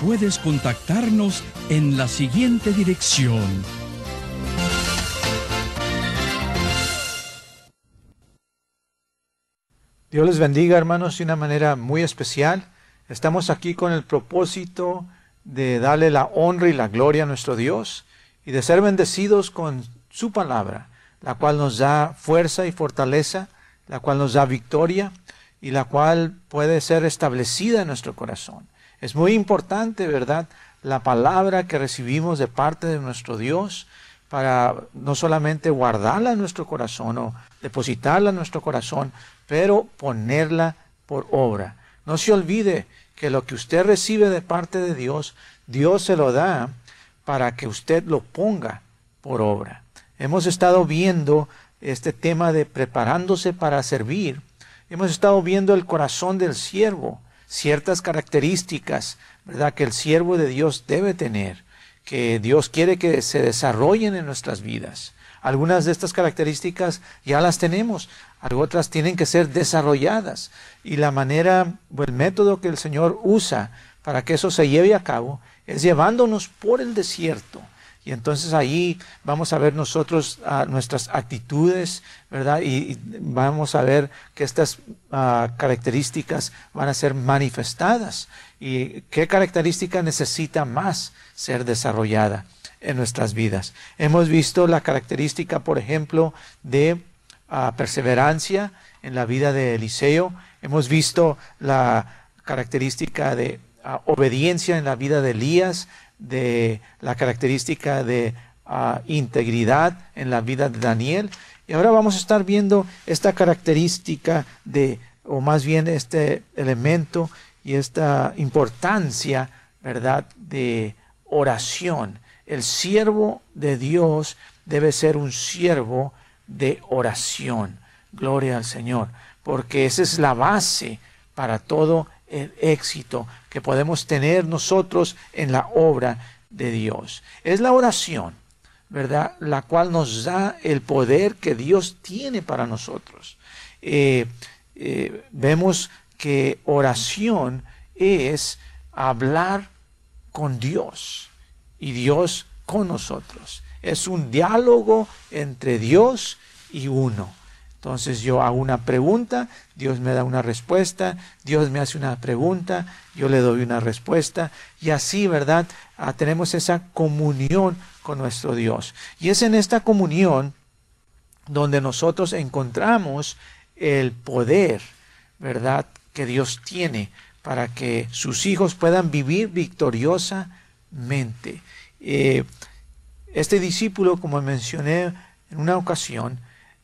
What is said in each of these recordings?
puedes contactarnos en la siguiente dirección. Dios les bendiga hermanos de una manera muy especial. Estamos aquí con el propósito de darle la honra y la gloria a nuestro Dios y de ser bendecidos con su palabra, la cual nos da fuerza y fortaleza, la cual nos da victoria y la cual puede ser establecida en nuestro corazón. Es muy importante, ¿verdad? La palabra que recibimos de parte de nuestro Dios para no solamente guardarla en nuestro corazón o depositarla en nuestro corazón, pero ponerla por obra. No se olvide que lo que usted recibe de parte de Dios, Dios se lo da para que usted lo ponga por obra. Hemos estado viendo este tema de preparándose para servir. Hemos estado viendo el corazón del siervo ciertas características, ¿verdad?, que el siervo de Dios debe tener, que Dios quiere que se desarrollen en nuestras vidas. Algunas de estas características ya las tenemos, otras tienen que ser desarrolladas. Y la manera o el método que el Señor usa para que eso se lleve a cabo es llevándonos por el desierto y entonces ahí vamos a ver nosotros ah, nuestras actitudes, ¿verdad? Y, vamos a ver que estas ah, características van a ser manifestadas. ¿Y qué característica necesita más ser desarrollada en nuestras vidas? Hemos visto la característica, por ejemplo, de ah, perseverancia en la vida de Eliseo. Hemos visto la característica de obediencia en la vida de Elías de la característica de ah, integridad en la vida de Daniel. Y ahora vamos a estar viendo esta característica de, o más bien este elemento y esta importancia, ¿verdad?, de oración. El siervo de Dios debe ser un siervo de oración. Gloria al Señor, porque esa es la base para todo el éxito que podemos tener nosotros en la obra de Dios. Es la oración, ¿verdad? La cual nos da el poder que Dios tiene para nosotros. Eh, eh, vemos que oración es hablar con Dios y Dios con nosotros. Es un diálogo entre Dios y uno. Entonces yo hago una pregunta, Dios me da una respuesta, Dios me hace una pregunta, yo le doy una respuesta y así, ¿verdad? Ah, tenemos esa comunión con nuestro Dios. Y es en esta comunión donde nosotros encontramos el poder, ¿verdad? Que Dios tiene para que sus hijos puedan vivir victoriosamente. Eh, este discípulo, como mencioné en una ocasión,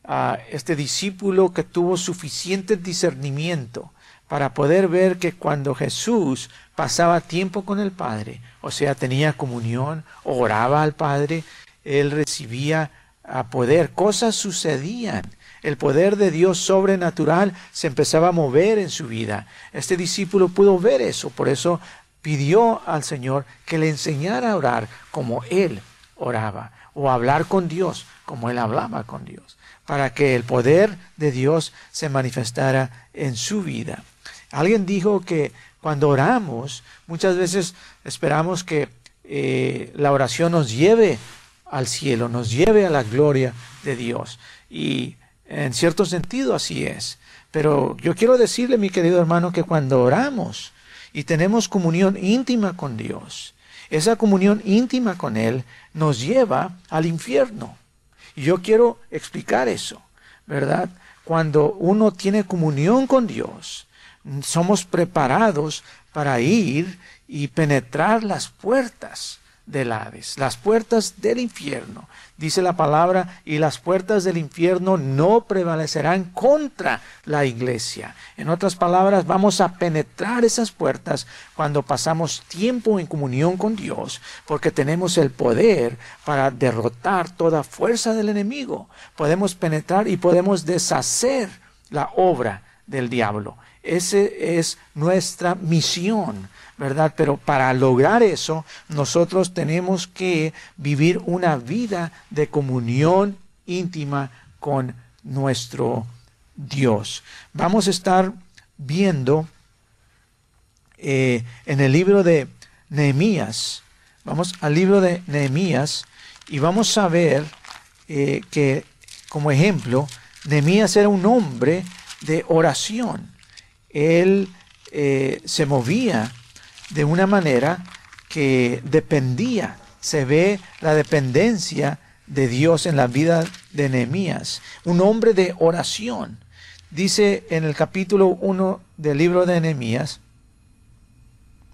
a este discípulo que tuvo suficiente discernimiento para poder ver que cuando Jesús pasaba tiempo con el Padre, o sea, tenía comunión, oraba al Padre, él recibía a poder, cosas sucedían. El poder de Dios sobrenatural se empezaba a mover en su vida. Este discípulo pudo ver eso, por eso pidió al Señor que le enseñara a orar como él oraba, o hablar con Dios como él hablaba con Dios para que el poder de Dios se manifestara en su vida. Alguien dijo que cuando oramos, muchas veces esperamos que eh, la oración nos lleve al cielo, nos lleve a la gloria de Dios. Y en cierto sentido así es. Pero yo quiero decirle, mi querido hermano, que cuando oramos y tenemos comunión íntima con Dios, esa comunión íntima con Él nos lleva al infierno. Yo quiero explicar eso, ¿verdad? Cuando uno tiene comunión con Dios, somos preparados para ir y penetrar las puertas del las puertas del infierno. Dice la palabra, y las puertas del infierno no prevalecerán contra la iglesia. En otras palabras, vamos a penetrar esas puertas cuando pasamos tiempo en comunión con Dios, porque tenemos el poder para derrotar toda fuerza del enemigo. Podemos penetrar y podemos deshacer la obra del diablo. Esa es nuestra misión ¿verdad? Pero para lograr eso, nosotros tenemos que vivir una vida de comunión íntima con nuestro Dios. Vamos a estar viendo eh, en el libro de Nehemías, vamos al libro de Nehemías y vamos a ver eh, que, como ejemplo, Nehemías era un hombre de oración. Él eh, se movía de una manera que dependía. Se ve la dependencia de Dios en la vida de Nehemías. Un hombre de oración. Dice en el capítulo 1 del libro de Nehemías,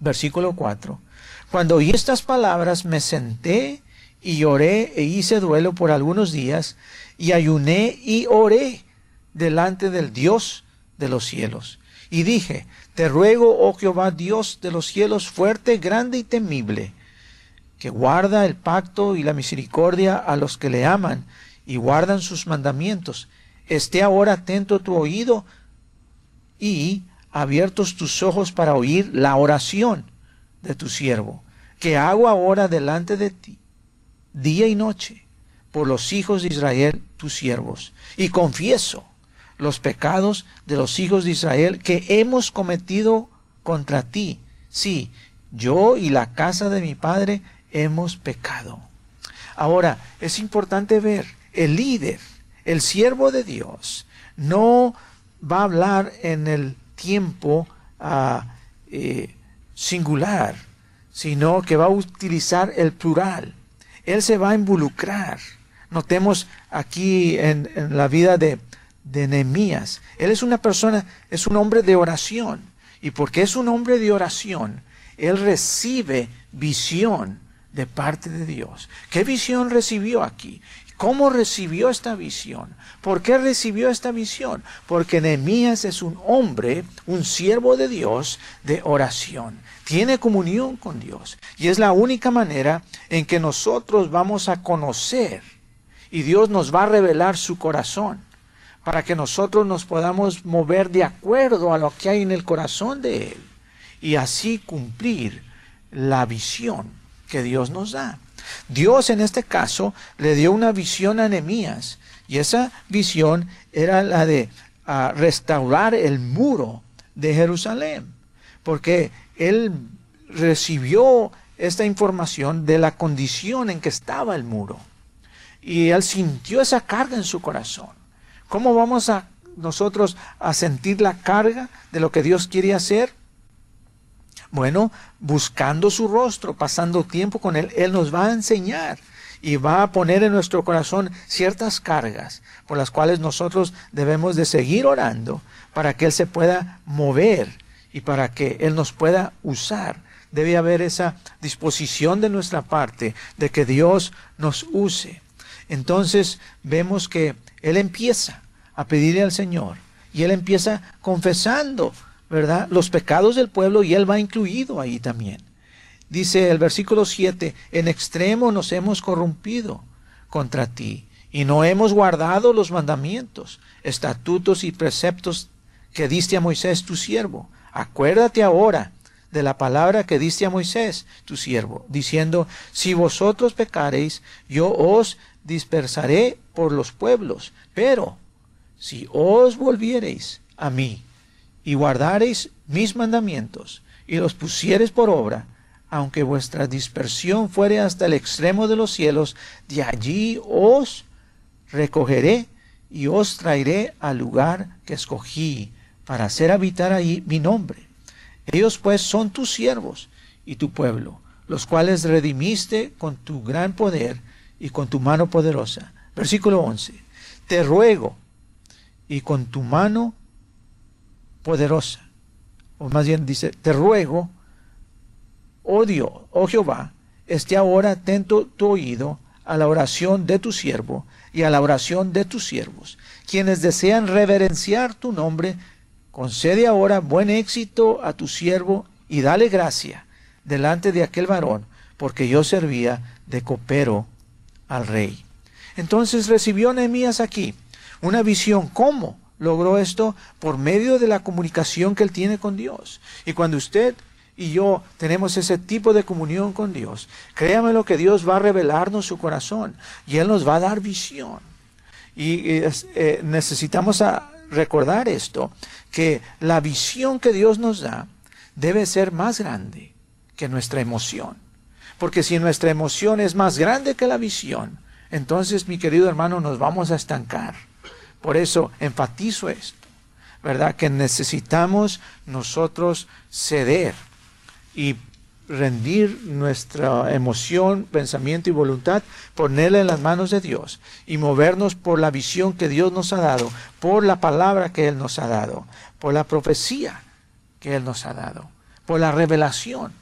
versículo 4, cuando oí estas palabras me senté y lloré e hice duelo por algunos días y ayuné y oré delante del Dios de los cielos. Y dije, te ruego, oh Jehová Dios de los cielos, fuerte, grande y temible, que guarda el pacto y la misericordia a los que le aman y guardan sus mandamientos. Esté ahora atento tu oído y abiertos tus ojos para oír la oración de tu siervo, que hago ahora delante de ti, día y noche, por los hijos de Israel, tus siervos. Y confieso los pecados de los hijos de Israel que hemos cometido contra ti. Sí, yo y la casa de mi padre hemos pecado. Ahora, es importante ver, el líder, el siervo de Dios, no va a hablar en el tiempo ah, eh, singular, sino que va a utilizar el plural. Él se va a involucrar. Notemos aquí en la vida de, de Nehemías. Él es una persona, es un hombre de oración. Y porque es un hombre de oración, él recibe visión de parte de Dios. ¿Qué visión recibió aquí? ¿Cómo recibió esta visión? ¿Por qué recibió esta visión? Porque Nehemías es un hombre, un siervo de Dios de oración. Tiene comunión con Dios. Y es la única manera en que nosotros vamos a conocer y Dios nos va a revelar su corazón para que nosotros nos podamos mover de acuerdo a lo que hay en el corazón de Él y así cumplir la visión que Dios nos da. Dios en este caso le dio una visión a Nehemías y esa visión era la de ah, restaurar el muro de Jerusalén, porque él recibió esta información de la condición en que estaba el muro y él sintió esa carga en su corazón. ¿Cómo vamos a nosotros a sentir la carga de lo que Dios quiere hacer? Bueno, buscando su rostro, pasando tiempo con Él, Él nos va a enseñar y va a poner en nuestro corazón ciertas cargas por las cuales nosotros debemos de seguir orando para que Él se pueda mover y para que Él nos pueda usar. Debe haber esa disposición de nuestra parte de que Dios nos use. Entonces vemos que Él empieza a pedirle al Señor. Y él empieza confesando, ¿verdad? Los pecados del pueblo y él va incluido ahí también. Dice el versículo 7, en extremo nos hemos corrompido contra ti y no hemos guardado los mandamientos, estatutos y preceptos que diste a Moisés tu siervo. Acuérdate ahora de la palabra que diste a Moisés tu siervo, diciendo, si vosotros pecareis, yo os dispersaré por los pueblos, pero si os volviereis a mí y guardareis mis mandamientos y los pusiereis por obra, aunque vuestra dispersión fuere hasta el extremo de los cielos, de allí os recogeré y os traeré al lugar que escogí para hacer habitar ahí mi nombre. Ellos pues son tus siervos y tu pueblo, los cuales redimiste con tu gran poder y con tu mano poderosa. Versículo 11. Te ruego, y con tu mano poderosa. O más bien dice, te ruego oh Dios, oh Jehová, esté ahora atento tu oído a la oración de tu siervo y a la oración de tus siervos, quienes desean reverenciar tu nombre, concede ahora buen éxito a tu siervo y dale gracia delante de aquel varón, porque yo servía de copero al rey. Entonces recibió Nehemías aquí una visión. ¿Cómo logró esto? Por medio de la comunicación que él tiene con Dios. Y cuando usted y yo tenemos ese tipo de comunión con Dios, créame lo que Dios va a revelarnos su corazón y Él nos va a dar visión. Y eh, necesitamos recordar esto, que la visión que Dios nos da debe ser más grande que nuestra emoción. Porque si nuestra emoción es más grande que la visión, entonces, mi querido hermano, nos vamos a estancar. Por eso enfatizo esto, ¿verdad? Que necesitamos nosotros ceder y rendir nuestra emoción, pensamiento y voluntad, ponerla en las manos de Dios y movernos por la visión que Dios nos ha dado, por la palabra que Él nos ha dado, por la profecía que Él nos ha dado, por la revelación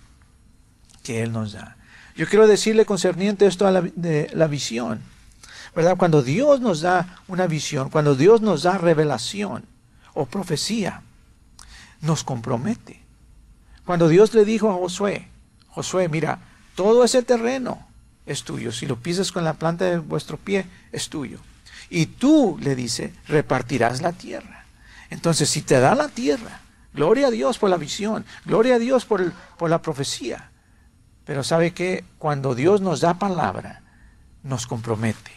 que Él nos da. Yo quiero decirle concerniente esto a la, de la visión, ¿verdad? Cuando Dios nos da una visión, cuando Dios nos da revelación o profecía, nos compromete. Cuando Dios le dijo a Josué, Josué, mira, todo ese terreno es tuyo. Si lo pisas con la planta de vuestro pie, es tuyo. Y tú, le dice, repartirás la tierra. Entonces, si te da la tierra, gloria a Dios por la visión, gloria a Dios por, el, por la profecía. Pero sabe que cuando Dios nos da palabra, nos compromete.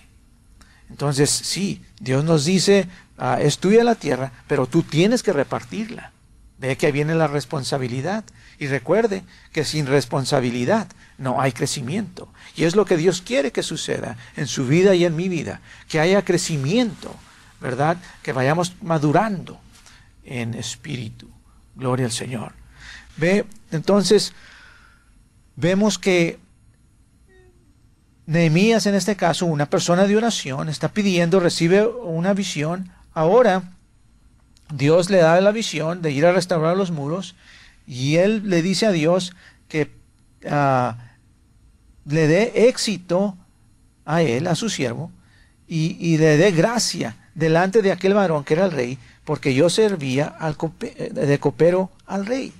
Entonces, sí, Dios nos dice, ah, es tuya la tierra, pero tú tienes que repartirla. Ve que viene la responsabilidad. Y recuerde que sin responsabilidad no hay crecimiento. Y es lo que Dios quiere que suceda en su vida y en mi vida. Que haya crecimiento, ¿verdad? Que vayamos madurando en espíritu. Gloria al Señor. Ve, entonces, vemos que Nehemías en este caso, una persona de oración, está pidiendo, recibe una visión. Ahora, Dios le da la visión de ir a restaurar los muros y él le dice a Dios que ah, le dé éxito a él, a su siervo, y, y, le dé gracia delante de aquel varón que era el rey, porque yo servía al de copero al rey.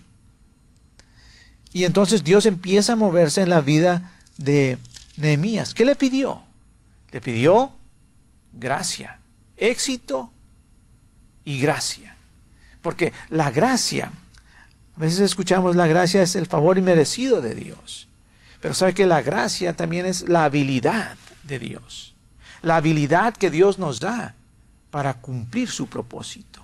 Y entonces Dios empieza a moverse en la vida de Nehemías. ¿Qué le pidió? Le pidió gracia, éxito y gracia. Porque la gracia, a veces escuchamos la gracia es el favor inmerecido de Dios. Pero sabe que la gracia también es la habilidad de Dios. La habilidad que Dios nos da para cumplir su propósito.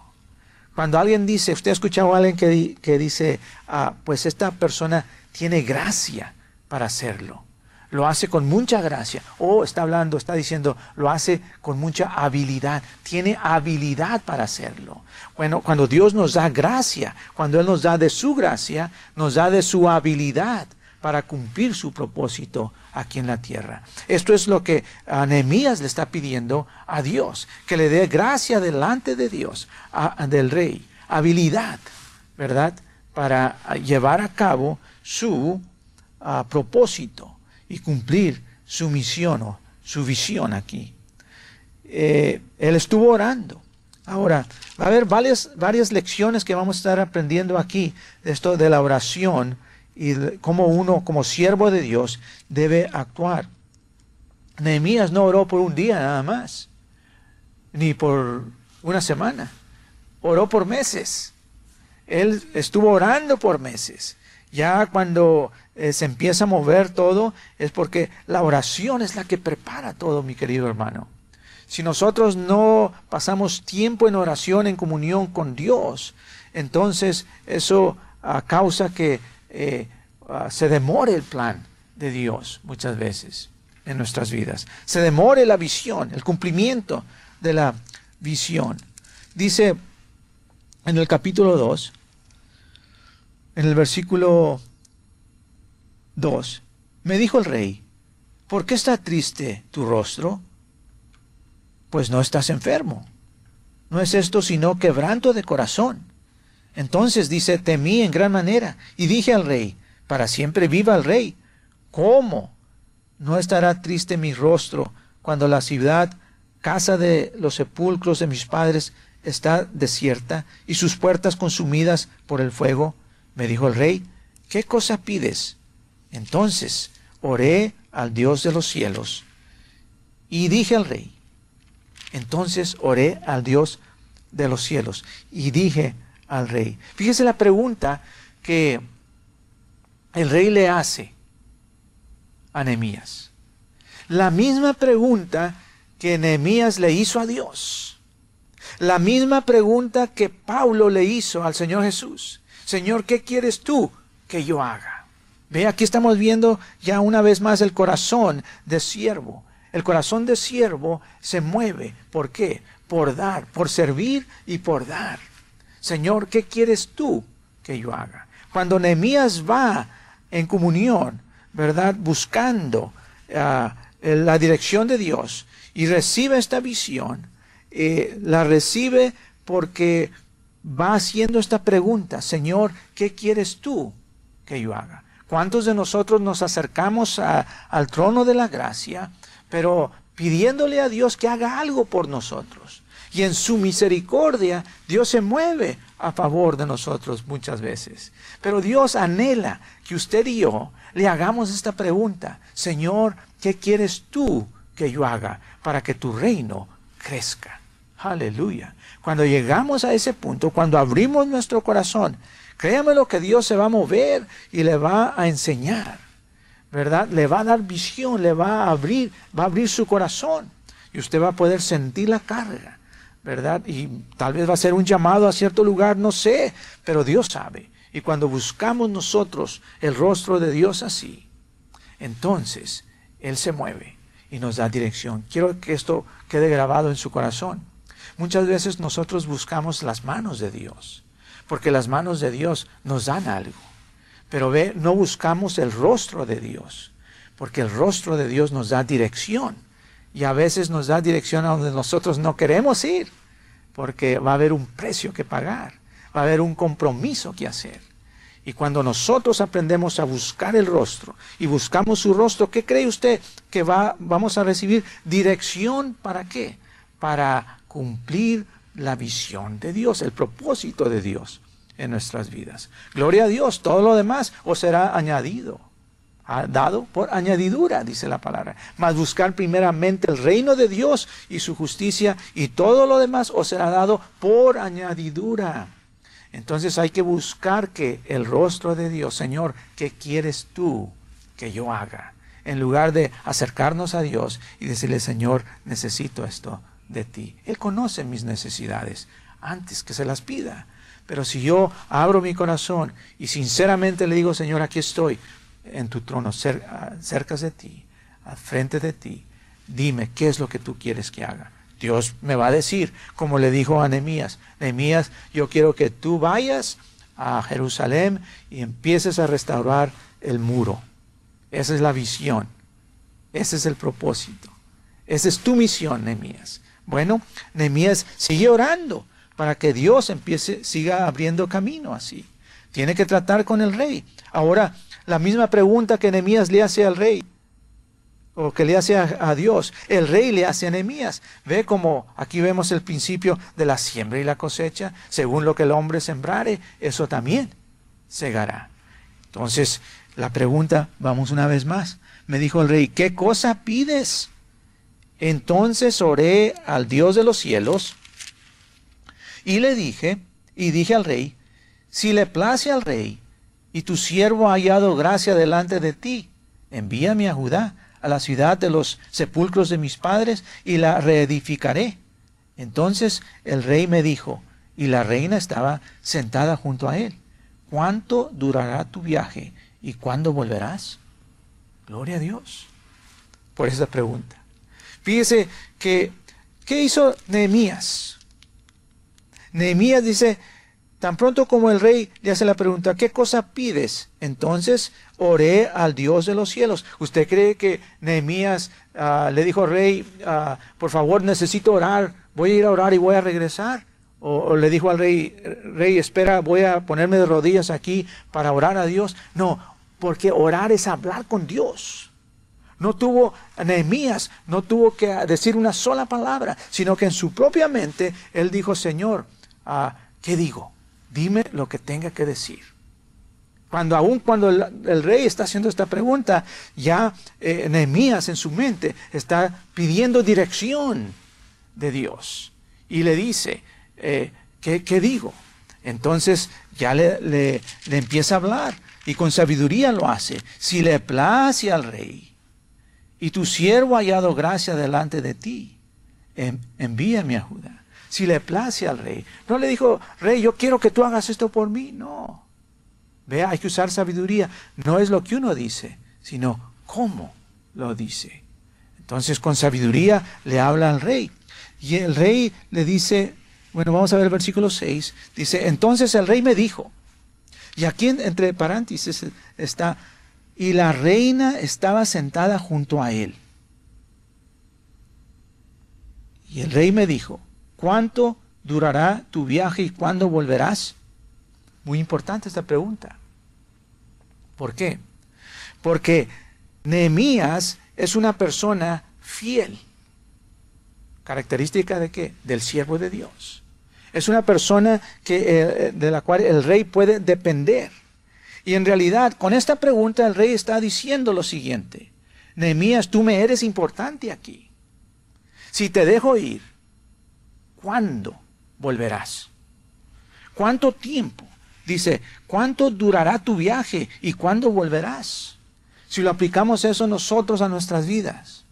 Cuando alguien dice, usted ha escuchado a alguien que, que dice, ah, pues esta persona tiene gracia para hacerlo lo hace con mucha gracia. O está hablando, está diciendo, lo hace con mucha habilidad. Tiene habilidad para hacerlo. Bueno, cuando Dios nos da gracia, cuando Él nos da de su gracia, nos da de su habilidad para cumplir su propósito aquí en la tierra. Esto es lo que Nehemías le está pidiendo a Dios, que le dé gracia delante de Dios, del rey, habilidad, ¿verdad? Para llevar a cabo su ah, propósito y cumplir su misión o su visión aquí. Eh, él estuvo orando. Ahora, va a haber varias, varias lecciones que vamos a estar aprendiendo aquí de esto de la oración y cómo uno como siervo de Dios debe actuar. Nehemías no oró por un día nada más, ni por una semana, oró por meses. Él estuvo orando por meses. Ya cuando eh, se empieza a mover todo, es porque la oración es la que prepara todo, mi querido hermano. Si nosotros no pasamos tiempo en oración, en comunión con Dios, entonces eso ah, causa que eh, ah, se demore el plan de Dios muchas veces en nuestras vidas. Se demore la visión, el cumplimiento de la visión. Dice en el capítulo 2, en el versículo 2, me dijo el rey, ¿por qué está triste tu rostro? Pues no estás enfermo. No es esto sino quebranto de corazón. Entonces dice, temí en gran manera y dije al rey, para siempre viva el rey. ¿Cómo? ¿No estará triste mi rostro cuando la ciudad, casa de los sepulcros de mis padres, está desierta y sus puertas consumidas por el fuego? Me dijo el rey, ¿qué cosa pides? Entonces oré al Dios de los cielos y dije al rey, entonces oré al Dios de los cielos y dije al rey. Fíjese la pregunta que el rey le hace a Nehemías. La misma pregunta que Nehemías le hizo a Dios. La misma pregunta que Pablo le hizo al Señor Jesús. Señor, ¿qué quieres tú que yo haga? Ve, aquí estamos viendo ya una vez más el corazón de siervo. El corazón de siervo se mueve. ¿Por qué? Por dar, por servir y por dar. Señor, ¿qué quieres tú que yo haga? Cuando Nehemías va en comunión, ¿verdad? Buscando ah, la dirección de Dios y recibe esta visión, eh, la recibe porque va haciendo esta pregunta, Señor, ¿qué quieres tú que yo haga? ¿Cuántos de nosotros nos acercamos al trono de la gracia, pero pidiéndole a Dios que haga algo por nosotros? Y en su misericordia Dios se mueve a favor de nosotros muchas veces. Pero Dios anhela que usted y yo le hagamos esta pregunta. Señor, ¿qué quieres tú que yo haga para que tu reino crezca? Aleluya. Cuando llegamos a ese punto, cuando abrimos nuestro corazón, créame lo que Dios se va a mover y le va a enseñar. ¿Verdad? Le va a dar visión, le va a abrir, va a abrir su corazón. Y usted va a poder sentir la carga ¿verdad? Y tal vez va a ser un llamado a cierto lugar, no sé, pero Dios sabe. Y cuando buscamos nosotros el rostro de Dios así, entonces Él se mueve y nos da dirección. Quiero que esto quede grabado en su corazón. Muchas veces nosotros buscamos las manos de Dios, porque las manos de Dios nos dan algo. Pero ve, no buscamos el rostro de Dios, porque el rostro de Dios nos da dirección y a veces nos da dirección a donde nosotros no queremos ir, porque va a haber un precio que pagar, va a haber un compromiso que hacer. Y cuando nosotros aprendemos a buscar el rostro y buscamos su rostro, ¿qué cree usted que va, vamos a recibir? Dirección para qué? Para cumplir la visión de Dios, el propósito de Dios en nuestras vidas. Gloria a Dios, todo lo demás os será añadido dado por añadidura, dice la palabra. Mas buscar primeramente el reino de Dios y su justicia y todo lo demás os será dado por añadidura. Entonces hay que buscar que el rostro de Dios, Señor, ¿qué quieres tú que yo haga? En lugar de acercarnos a Dios y decirle, Señor, necesito esto de ti. Él conoce mis necesidades antes que se las pida. Pero si yo abro mi corazón y sinceramente le digo, Señor, aquí estoy, en tu trono, cerca de ti, al frente de ti, dime qué es lo que tú quieres que haga. Dios me va a decir, como le dijo a Nehemías, Nehemías, yo quiero que tú vayas a Jerusalén y empieces a restaurar el muro. Esa es la visión. Ese es el propósito. Esa es tu misión, Nehemías. Bueno, Nehemías sigue orando para que Dios empiece, siga abriendo camino así. Tiene que tratar con el rey. Ahora, la misma pregunta que Nehemías le hace al rey, o que le hace a, Dios, el rey le hace a Nehemías. Ve como aquí vemos el principio de la siembra y la cosecha, según lo que el hombre sembrare, eso también segará. Entonces, la pregunta, vamos una vez más, me dijo el rey, ¿qué cosa pides? Entonces oré al Dios de los cielos y le dije, y dije al rey, si le place al rey, y tu siervo ha hallado gracia delante de ti. Envíame a Judá, a la ciudad de los sepulcros de mis padres, y la reedificaré. Entonces el rey me dijo, y la reina estaba sentada junto a él, ¿cuánto durará tu viaje y cuándo volverás? Gloria a Dios por esa pregunta. Fíjese que, ¿qué hizo Nehemías? Nehemías dice, Tan pronto como el rey le hace la pregunta, ¿qué cosa pides? Entonces oré al Dios de los cielos. ¿Usted cree que Nehemías ah, le dijo al rey, ah, por favor necesito orar, voy a ir a orar y voy a regresar? O, le dijo al rey, rey, espera, voy a ponerme de rodillas aquí para orar a Dios. No, porque orar es hablar con Dios. No tuvo, Nehemías no tuvo que decir una sola palabra, sino que en su propia mente él dijo, Señor, ¿qué digo? Dime lo que tenga que decir. Cuando aún cuando el, rey está haciendo esta pregunta, ya eh, Nehemías en su mente está pidiendo dirección de Dios. Y le dice, eh, ¿qué, ¿qué, digo? Entonces ya le, le, le empieza a hablar y con sabiduría lo hace. Si le place al rey, y tu siervo ha hallado gracia delante de ti, envíame a Judá. Si le place al rey. No le dijo, rey, yo quiero que tú hagas esto por mí. No. Vea, hay que usar sabiduría. No es lo que uno dice, sino cómo lo dice. Entonces con sabiduría le habla al rey. Y el rey le dice, bueno, vamos a ver el versículo 6. Dice, entonces el rey me dijo, y aquí entre paréntesis está, y la reina estaba sentada junto a él. Y el rey me dijo, ¿cuánto durará tu viaje y cuándo volverás? Muy importante esta pregunta. ¿Por qué? Porque Nehemías es una persona fiel. ¿Característica de qué? Del siervo de Dios. Es una persona que, eh, de la cual el rey puede depender. Y en realidad, con esta pregunta el rey está diciendo lo siguiente. Nehemías, tú me eres importante aquí. Si te dejo ir, ¿cuándo volverás? ¿Cuánto tiempo? Dice, ¿cuánto durará tu viaje y cuándo volverás? Si lo aplicamos eso nosotros a nuestras vidas.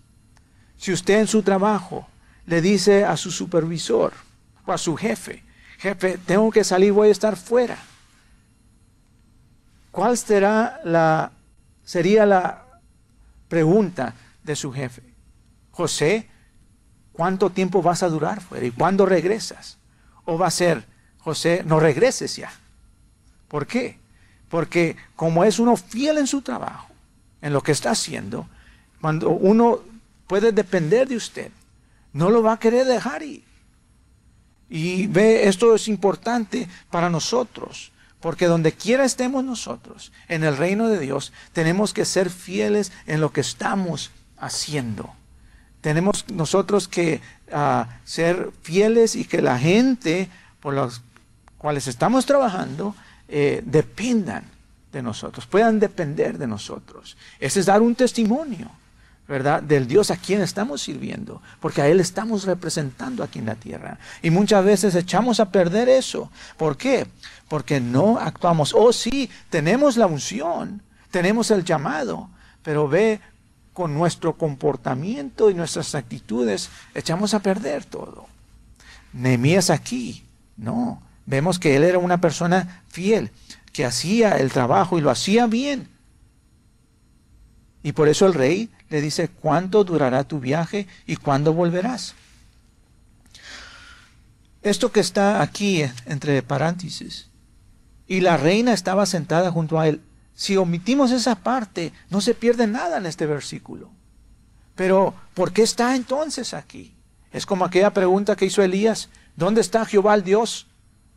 Si usted en su trabajo le dice a su supervisor o a su jefe, jefe, tengo que salir, voy a estar fuera. ¿Cuál será la, sería la pregunta de su jefe? José, ¿cuánto tiempo vas a durar fuera y cuándo regresas? O va a ser, José, no regreses ya. ¿Por qué? Porque como es uno fiel en su trabajo, en lo que está haciendo, cuando uno puede depender de usted, no lo va a querer dejar ir. Y ve, esto es importante para nosotros. Porque donde quiera estemos nosotros, en el reino de Dios, tenemos que ser fieles en lo que estamos haciendo. Tenemos nosotros que ah, ser fieles y que la gente por los cuales estamos trabajando eh, dependan de nosotros, puedan depender de nosotros. Ese es dar un testimonio. ¿verdad? Del Dios a quien estamos sirviendo, porque a Él estamos representando aquí en la tierra. Y muchas veces echamos a perder eso. ¿Por qué? Porque no actuamos. Oh, sí, tenemos la unción, tenemos el llamado, pero ve con nuestro comportamiento y nuestras actitudes, echamos a perder todo. Nehemías aquí, no. Vemos que él era una persona fiel, que hacía el trabajo y lo hacía bien. Y por eso el rey le dice, ¿cuánto durará tu viaje y cuándo volverás? Esto que está aquí entre paréntesis, y la reina estaba sentada junto a él. Si omitimos esa parte, no se pierde nada en este versículo. Pero, ¿por qué está entonces aquí? Es como aquella pregunta que hizo Elías, ¿dónde está Jehová el Dios?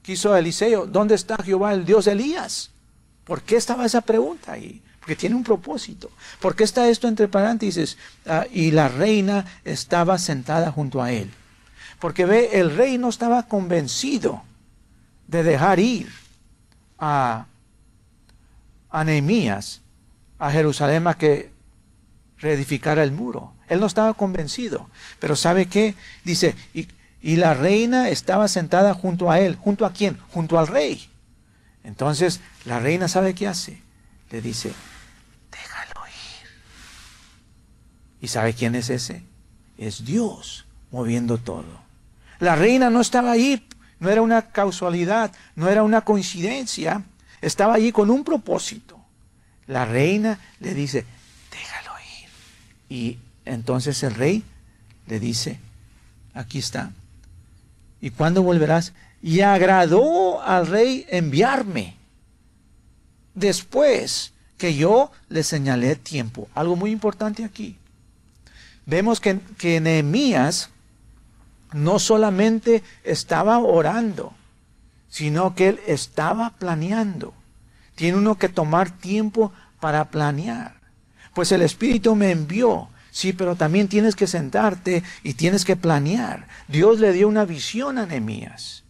Que hizo Eliseo, ¿dónde está Jehová el Dios Elías? ¿Por qué estaba esa pregunta ahí? porque tiene un propósito. ¿Por qué está esto entre paréntesis? Ah, y la reina estaba sentada junto a él. Porque ve, el rey no estaba convencido de dejar ir a, a Nehemías a Jerusalén a que reedificara el muro. Él no estaba convencido. Pero ¿sabe qué? Dice, y, y la reina estaba sentada junto a él. ¿Junto a quién? Junto al rey. Entonces, la reina sabe qué hace. Le dice, ¿Y sabe quién es ese? Es Dios moviendo todo. La reina no estaba ahí, no era una casualidad, no era una coincidencia, estaba allí con un propósito. La reina le dice, déjalo ir. Y entonces el rey le dice, aquí está. ¿Y cuándo volverás? Y agradó al rey enviarme. Después que yo le señalé tiempo. Algo muy importante aquí vemos que, que Nehemías no solamente estaba orando, sino que él estaba planeando. Tiene uno que tomar tiempo para planear. Pues el Espíritu me envió. Sí, pero también tienes que sentarte y tienes que planear. Dios le dio una visión a Nehemías.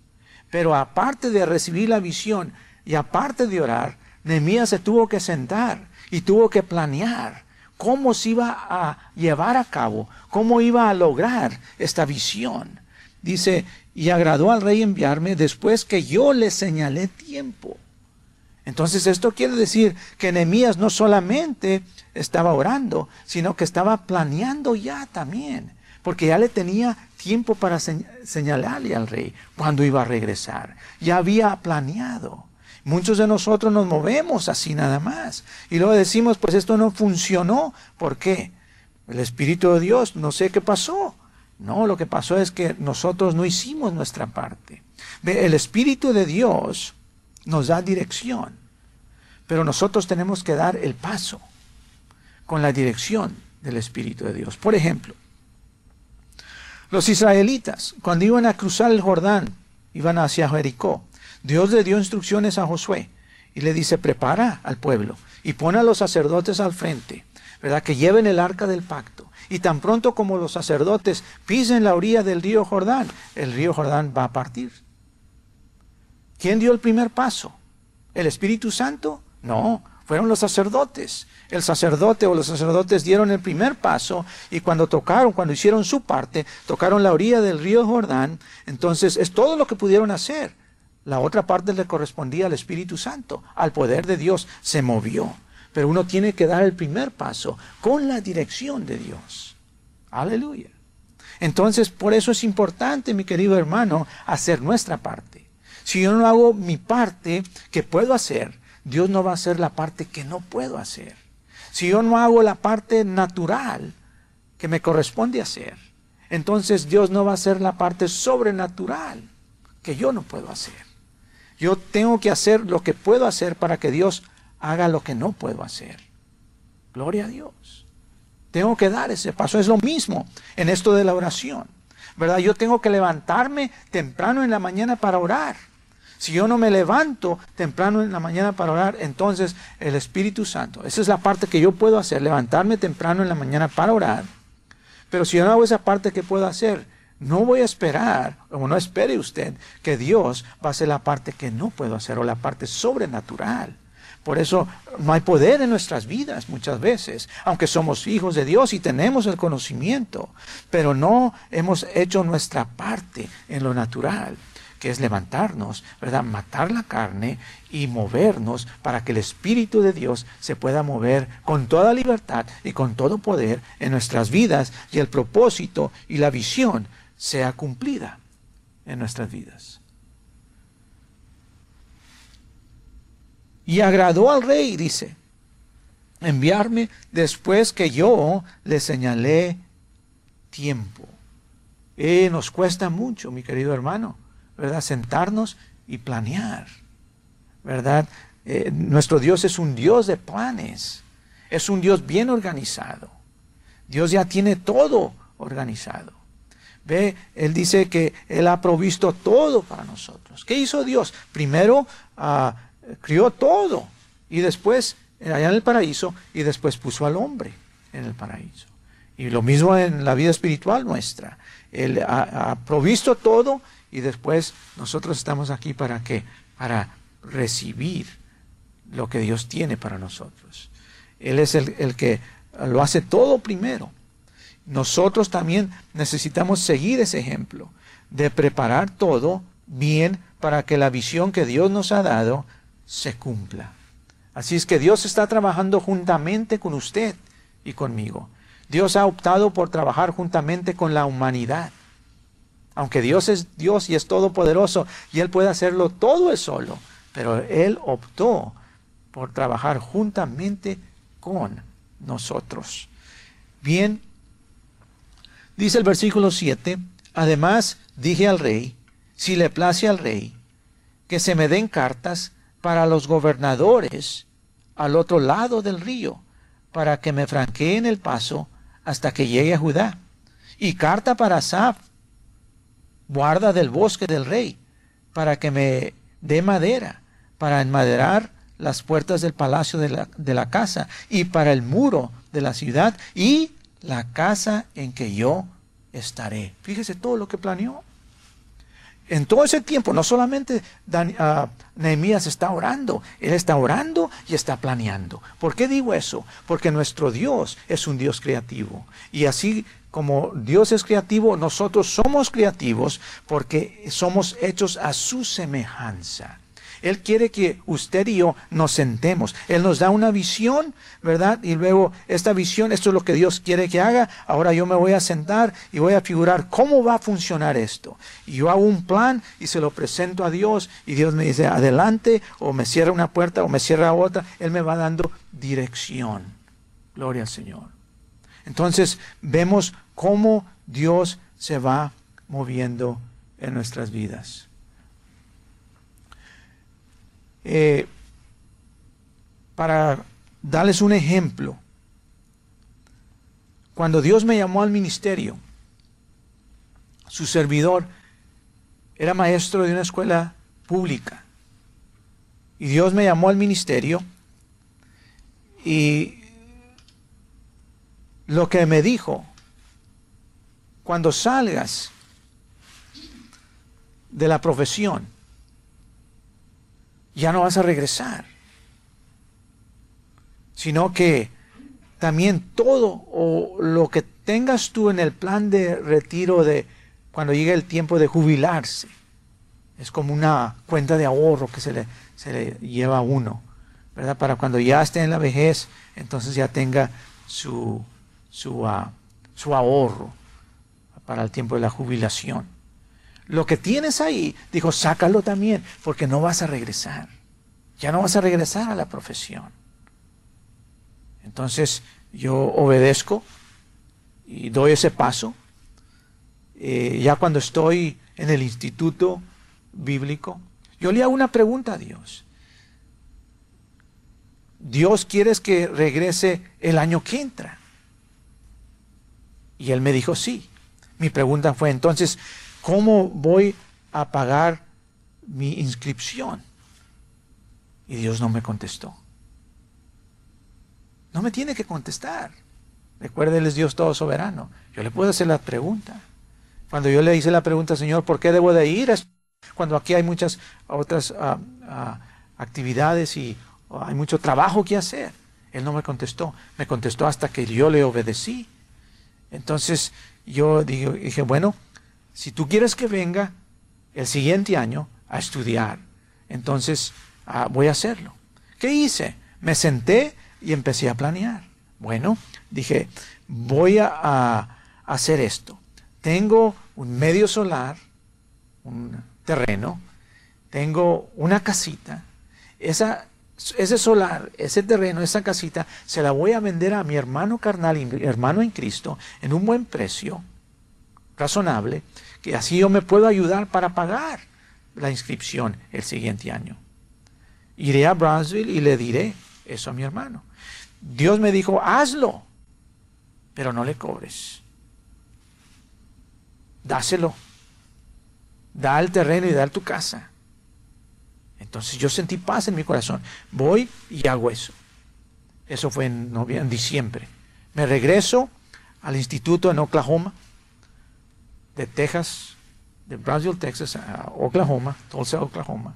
Pero aparte de recibir la visión y aparte de orar, Nehemías se tuvo que sentar y tuvo que planear cómo se iba a llevar a cabo, cómo iba a lograr esta visión. Dice, y agradó al rey enviarme después que yo le señalé tiempo. Entonces esto quiere decir que Nehemías no solamente estaba orando, sino que estaba planeando ya también, porque ya le tenía tiempo para señalarle al rey cuando iba a regresar. Ya había planeado. Muchos de nosotros nos movemos así nada más. Y luego decimos, pues esto no funcionó. ¿Por qué? El Espíritu de Dios, no sé qué pasó. No, lo que pasó es que nosotros no hicimos nuestra parte. El Espíritu de Dios nos da dirección, pero nosotros tenemos que dar el paso con la dirección del Espíritu de Dios. Por ejemplo, los israelitas, cuando iban a cruzar el Jordán, iban hacia Jericó, Dios le dio instrucciones a Josué y le dice, prepara al pueblo y pone a los sacerdotes al frente, ¿verdad? Que lleven el arca del pacto. Y tan pronto como los sacerdotes pisen la orilla del río Jordán, el río Jordán va a partir. ¿Quién dio el primer paso? ¿El Espíritu Santo? No, fueron los sacerdotes. El sacerdote o los sacerdotes dieron el primer paso y cuando tocaron, cuando hicieron su parte, tocaron la orilla del río Jordán, entonces es todo lo que pudieron hacer. La otra parte le correspondía al Espíritu Santo, al poder de Dios, se movió. Pero uno tiene que dar el primer paso con la dirección de Dios. Aleluya. Entonces, por eso es importante, mi querido hermano, hacer nuestra parte. Si yo no hago mi parte que puedo hacer, Dios no va a hacer la parte que no puedo hacer. Si yo no hago la parte natural que me corresponde hacer, entonces Dios no va a hacer la parte sobrenatural que yo no puedo hacer. Yo tengo que hacer lo que puedo hacer para que Dios haga lo que no puedo hacer. Gloria a Dios. Tengo que dar ese paso. Es lo mismo en esto de la oración. ¿Verdad? Yo tengo que levantarme temprano en la mañana para orar. Si yo no me levanto temprano en la mañana para orar, entonces el Espíritu Santo, esa es la parte que yo puedo hacer, levantarme temprano en la mañana para orar. Pero si yo no hago esa parte que puedo hacer, no voy a esperar, o no espere usted, que Dios va a hacer la parte que no puedo hacer o la parte sobrenatural. Por eso no hay poder en nuestras vidas muchas veces, aunque somos hijos de Dios y tenemos el conocimiento, pero no hemos hecho nuestra parte en lo natural, que es levantarnos, ¿verdad? Matar la carne y movernos para que el Espíritu de Dios se pueda mover con toda libertad y con todo poder en nuestras vidas y el propósito y la visión sea cumplida en nuestras vidas. Y agradó al rey, dice, enviarme después que yo le señalé tiempo. Eh, nos cuesta mucho, mi querido hermano, ¿verdad? Sentarnos y planear, ¿verdad? Eh, nuestro Dios es un Dios de planes, es un Dios bien organizado. Dios ya tiene todo organizado. Ve, Él dice que Él ha provisto todo para nosotros. ¿Qué hizo Dios? Primero ah, crió todo y después allá en el paraíso y después puso al hombre en el paraíso. Y lo mismo en la vida espiritual nuestra. Él ha, ha provisto todo y después nosotros estamos aquí para qué? Para recibir lo que Dios tiene para nosotros. Él es el, el que lo hace todo primero. Nosotros también necesitamos seguir ese ejemplo de preparar todo bien para que la visión que Dios nos ha dado se cumpla. Así es que Dios está trabajando juntamente con usted y conmigo. Dios ha optado por trabajar juntamente con la humanidad. Aunque Dios es Dios y es todopoderoso y Él puede hacerlo todo él solo, pero Él optó por trabajar juntamente con nosotros. Bien, Dice el versículo 7, además dije al rey, si le place al rey, que se me den cartas para los gobernadores al otro lado del río, para que me franqueen el paso hasta que llegue a Judá. Y carta para Asaf, guarda del bosque del rey, para que me dé madera, para enmaderar las puertas del palacio de la, de la casa y para el muro de la ciudad y la casa en que yo estaré. Fíjese todo lo que planeó. En todo ese tiempo, no solamente uh, Nehemías está orando, él está orando y está planeando. ¿Por qué digo eso? Porque nuestro Dios es un Dios creativo. Y así como Dios es creativo, nosotros somos creativos porque somos hechos a su semejanza. Él quiere que usted y yo nos sentemos. Él nos da una visión, ¿verdad? Y luego esta visión, esto es lo que Dios quiere que haga. Ahora yo me voy a sentar y voy a figurar cómo va a funcionar esto. Y yo hago un plan y se lo presento a Dios y Dios me dice adelante o me cierra una puerta o me cierra otra. Él me va dando dirección. Gloria al Señor. Entonces vemos cómo Dios se va moviendo en nuestras vidas. Eh, para darles un ejemplo, cuando Dios me llamó al ministerio, su servidor era maestro de una escuela pública. Y Dios me llamó al ministerio y lo que me dijo, cuando salgas de la profesión, ya no vas a regresar, sino que también todo o lo que tengas tú en el plan de retiro de cuando llegue el tiempo de jubilarse, es como una cuenta de ahorro que se le, se le lleva a uno, ¿verdad? Para cuando ya esté en la vejez, entonces ya tenga su, su, ah, su ahorro para el tiempo de la jubilación. Lo que tienes ahí, dijo, sácalo también, porque no vas a regresar. Ya no vas a regresar a la profesión. Entonces yo obedezco y doy ese paso. Eh, ya cuando estoy en el instituto bíblico, yo le hago una pregunta a Dios. Dios quieres que regrese el año que entra. Y él me dijo sí. Mi pregunta fue entonces, ¿cómo voy a pagar mi inscripción? Y Dios no me contestó. No me tiene que contestar. Recuerde, Él es Dios todo soberano. Yo le puedo hacer la pregunta. Cuando yo le hice la pregunta, Señor, ¿por qué debo de ir? Cuando aquí hay muchas otras ah, ah, actividades y hay mucho trabajo que hacer. Él no me contestó. Me contestó hasta que yo le obedecí. Entonces yo dije, bueno, si tú quieres que venga el siguiente año a estudiar, entonces ah, voy a hacerlo. ¿Qué hice? Me senté y empecé a planear. Bueno, dije, voy a, hacer esto. Tengo un medio solar, un terreno, tengo una casita. Esa, ese solar, ese terreno, esa casita, se la voy a vender a mi hermano carnal, hermano en Cristo, en un buen precio razonable, que así yo me puedo ayudar para pagar la inscripción el siguiente año. Iré a Brownsville y le diré eso a mi hermano. Dios me dijo, hazlo, pero no le cobres. Dáselo. Da el terreno y da tu casa. Entonces yo sentí paz en mi corazón. Voy y hago eso. Eso fue en, en diciembre. Me regreso al instituto en Oklahoma de Texas, de Brownsville, Texas, a Oklahoma, Tulsa, Oklahoma.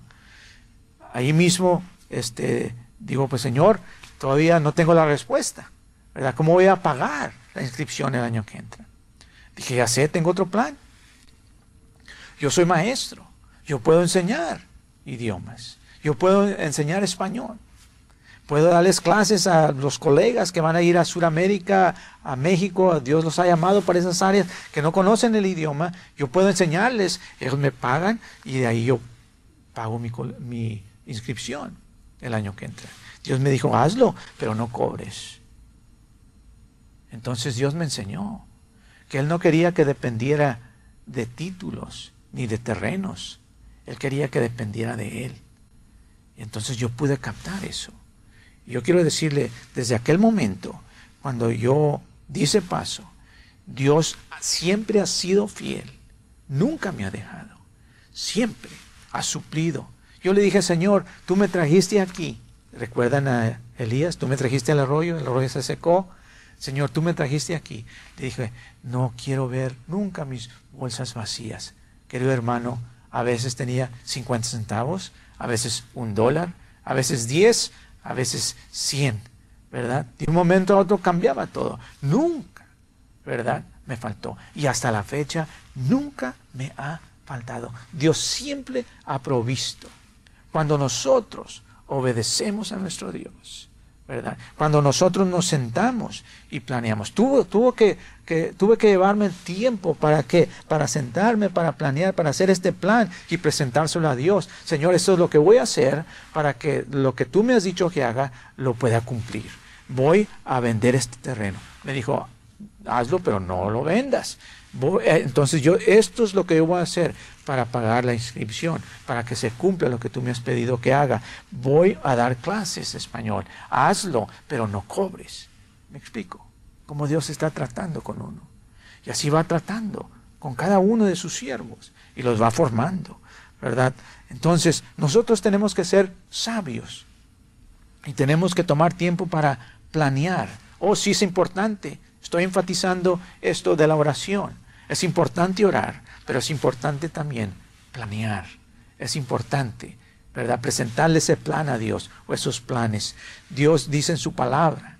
Ahí mismo, este, digo, pues Señor, todavía no tengo la respuesta, ¿verdad? ¿Cómo voy a pagar la inscripción el año que entra? Dije, ya sé, tengo otro plan. Yo soy maestro, yo puedo enseñar idiomas, yo puedo enseñar español. Puedo darles clases a los colegas que van a ir a Sudamérica, a México. Dios los ha llamado para esas áreas que no conocen el idioma. Yo puedo enseñarles. Ellos me pagan y de ahí yo pago mi, mi inscripción el año que entra. Dios me dijo, hazlo, pero no cobres. Entonces Dios me enseñó que Él no quería que dependiera de títulos ni de terrenos. Él quería que dependiera de Él. Entonces yo pude captar eso. Yo quiero decirle, desde aquel momento, cuando yo di ese paso, Dios siempre ha sido fiel, nunca me ha dejado, siempre ha suplido. Yo le dije, Señor, tú me trajiste aquí, ¿Recuerdan a Elías? Tú me trajiste al arroyo, el arroyo se secó. Señor, tú me trajiste aquí. Le dije, no quiero ver nunca mis bolsas vacías. Querido hermano, a veces tenía 50 centavos, a veces un dólar, a veces 10, a veces 100, ¿verdad? De un momento a otro cambiaba todo. Nunca, ¿verdad? Me faltó. Y hasta la fecha nunca me ha faltado. Dios siempre ha provisto. Cuando nosotros obedecemos a nuestro Dios, ¿verdad? Cuando nosotros nos sentamos y planeamos. Tuvo, tuvo que, que, tuve que llevarme tiempo para que, para sentarme, para planear, para hacer este plan y presentárselo a Dios. Señor, esto es lo que voy a hacer para que lo que tú me has dicho que haga lo pueda cumplir. Voy a vender este terreno. Me dijo, hazlo, pero no lo vendas. Eh, entonces yo, esto es lo que yo voy a hacer para pagar la inscripción, para que se cumpla lo que tú me has pedido que haga. Voy a dar clases español. Hazlo, pero no cobres. ¿Me explico? Cómo Dios está tratando con uno. Y así va tratando con cada uno de sus siervos y los va formando, ¿verdad? Entonces, nosotros tenemos que ser sabios y tenemos que tomar tiempo para planear. Oh, sí es importante. Estoy enfatizando esto de la oración es importante orar, pero es importante también planear. Es importante, ¿verdad? Presentarle ese plan a Dios o esos planes. Dios dice en su palabra,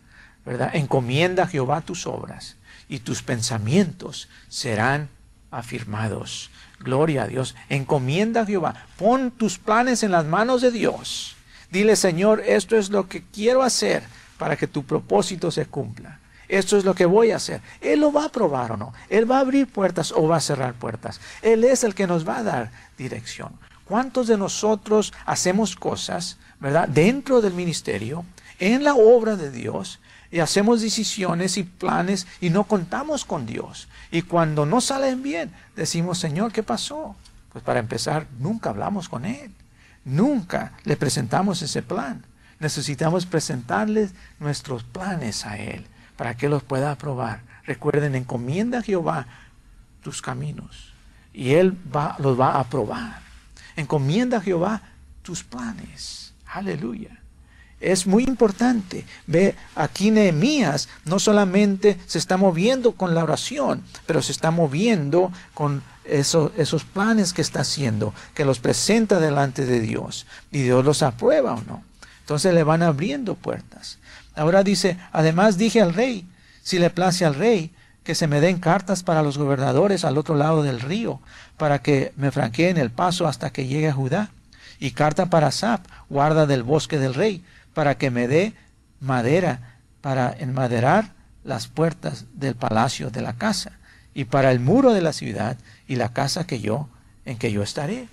¿verdad? Encomienda a Jehová tus obras y tus pensamientos serán afirmados. Gloria a Dios. Encomienda a Jehová. Pon tus planes en las manos de Dios. Dile, Señor, esto es lo que quiero hacer para que tu propósito se cumpla. Esto es lo que voy a hacer. Él lo va a probar o no. Él va a abrir puertas o va a cerrar puertas. Él es el que nos va a dar dirección. ¿Cuántos de nosotros hacemos cosas, verdad, dentro del ministerio, en la obra de Dios, y hacemos decisiones y planes y no contamos con Dios? Y cuando no salen bien, decimos, Señor, ¿qué pasó? Pues para empezar, nunca hablamos con Él. Nunca le presentamos ese plan. Necesitamos presentarles nuestros planes a Él para que los pueda aprobar. Recuerden, encomienda a Jehová tus caminos y Él va, los va a aprobar. Encomienda a Jehová tus planes. Aleluya. Es muy importante. Ve, aquí Nehemías no solamente se está moviendo con la oración, pero se está moviendo con esos planes que está haciendo, que los presenta delante de Dios. Y Dios los aprueba o no. Entonces le van abriendo puertas. Ahora dice, además dije al rey, si le place al rey, que se me den cartas para los gobernadores al otro lado del río, para que me franqueen el paso hasta que llegue a Judá. Y carta para Sap, guarda del bosque del rey, para que me dé madera para enmaderar las puertas del palacio de la casa, y para el muro de la ciudad y la casa que yo, en que yo estaré.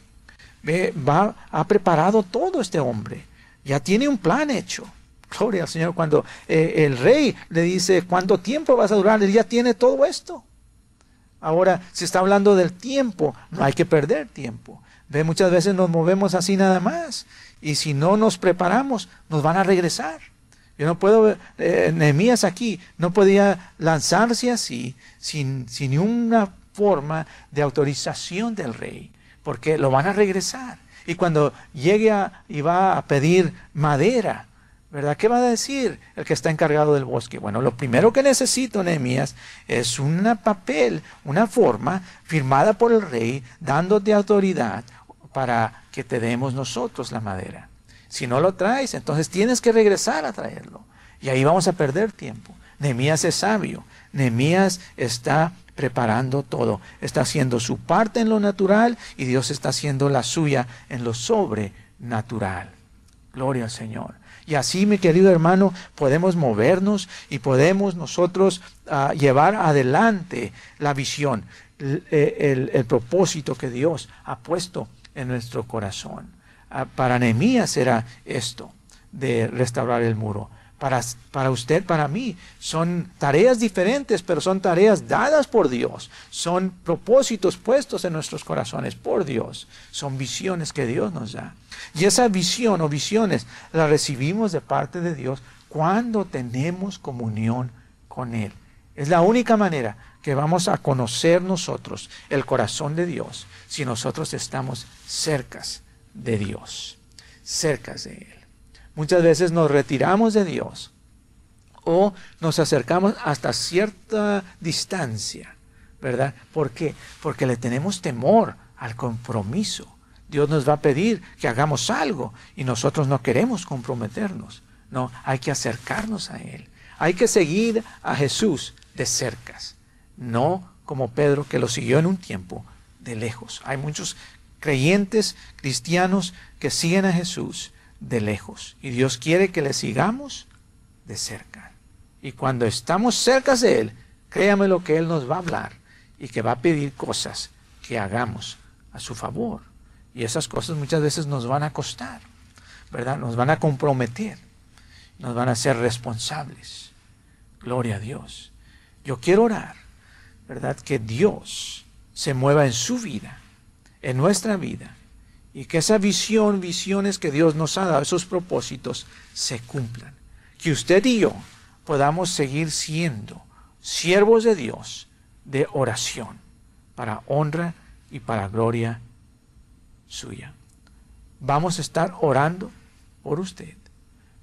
Va, ha preparado todo este hombre, ya tiene un plan hecho. Gloria al Señor. Cuando eh, el rey le dice, ¿cuánto tiempo vas a durar? Él ya tiene todo esto. Ahora, si está hablando del tiempo, no hay que perder tiempo. Ve, muchas veces nos movemos así nada más. Y si no nos preparamos, nos van a regresar. Yo no puedo, eh, Nehemías aquí no podía lanzarse así sin, sin ninguna forma de autorización del rey, porque lo van a regresar. Y cuando llegue y va a pedir madera, ¿verdad? ¿Qué va a decir el que está encargado del bosque? Bueno, lo primero que necesito, Nehemías, es un papel, una forma firmada por el rey, dándote autoridad para que te demos nosotros la madera. Si no lo traes, entonces tienes que regresar a traerlo. Y ahí vamos a perder tiempo. Nehemías es sabio. Nehemías está preparando todo. Está haciendo su parte en lo natural y Dios está haciendo la suya en lo sobrenatural. Gloria al Señor. Y así, mi querido hermano, podemos movernos y podemos nosotros ah, llevar adelante la visión, el, propósito que Dios ha puesto en nuestro corazón. Ah, para Nehemías era esto, de restaurar el muro. Para, para, usted, para mí, son tareas diferentes, pero son tareas dadas por Dios. Son propósitos puestos en nuestros corazones por Dios. Son visiones que Dios nos da. Y esa visión o visiones la recibimos de parte de Dios cuando tenemos comunión con Él. Es la única manera que vamos a conocer nosotros el corazón de Dios si nosotros estamos cercas de Dios, cercas de Él. muchas veces nos retiramos de Dios o nos acercamos hasta cierta distancia, ¿verdad? ¿Por qué? Porque le tenemos temor al compromiso. Dios nos va a pedir que hagamos algo y nosotros no queremos comprometernos. No, hay que acercarnos a Él. Hay que seguir a Jesús de cercas, no como Pedro que lo siguió en un tiempo de lejos. Hay muchos creyentes cristianos que siguen a Jesús de lejos y Dios quiere que le sigamos de cerca. Y cuando estamos cerca de Él, créame lo que Él nos va a hablar y que va a pedir cosas que hagamos a su favor. Y esas cosas muchas veces nos van a costar, ¿verdad? Nos van a comprometer, nos van a ser responsables. Gloria a Dios. Yo quiero orar, ¿verdad? Que Dios se mueva en su vida, en nuestra vida, y que esa visión, visiones que Dios nos ha dado, esos propósitos, se cumplan. Que usted y yo podamos seguir siendo siervos de Dios de oración para honra y para gloria suya. Vamos a estar orando por usted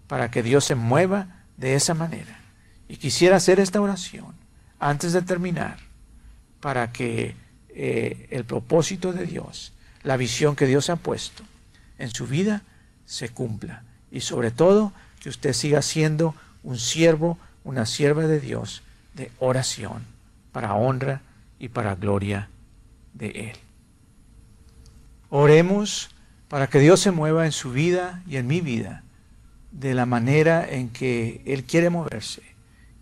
para que Dios se mueva de esa manera. Y quisiera hacer esta oración antes de terminar para que eh, el propósito de Dios, la visión que Dios ha puesto en su vida, se cumpla. Y sobre todo, que usted siga siendo un siervo, una sierva de Dios de oración para honra y para gloria de Él. Oremos para que Dios se mueva en su vida y en mi vida de la manera en que Él quiere moverse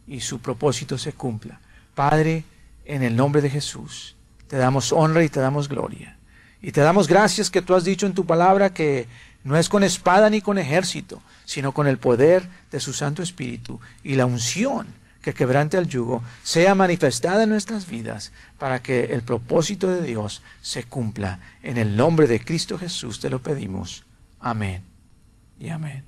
y su propósito se cumpla. Padre, en el nombre de Jesús, te damos honra y te damos gloria. Y te damos gracias que tú has dicho en tu palabra que no es con espada ni con ejército, sino con el poder de su Santo Espíritu y la unción que quebrante el yugo sea manifestada en nuestras vidas para que el propósito de Dios se cumpla. En el nombre de Cristo Jesús te lo pedimos. Amén y amén.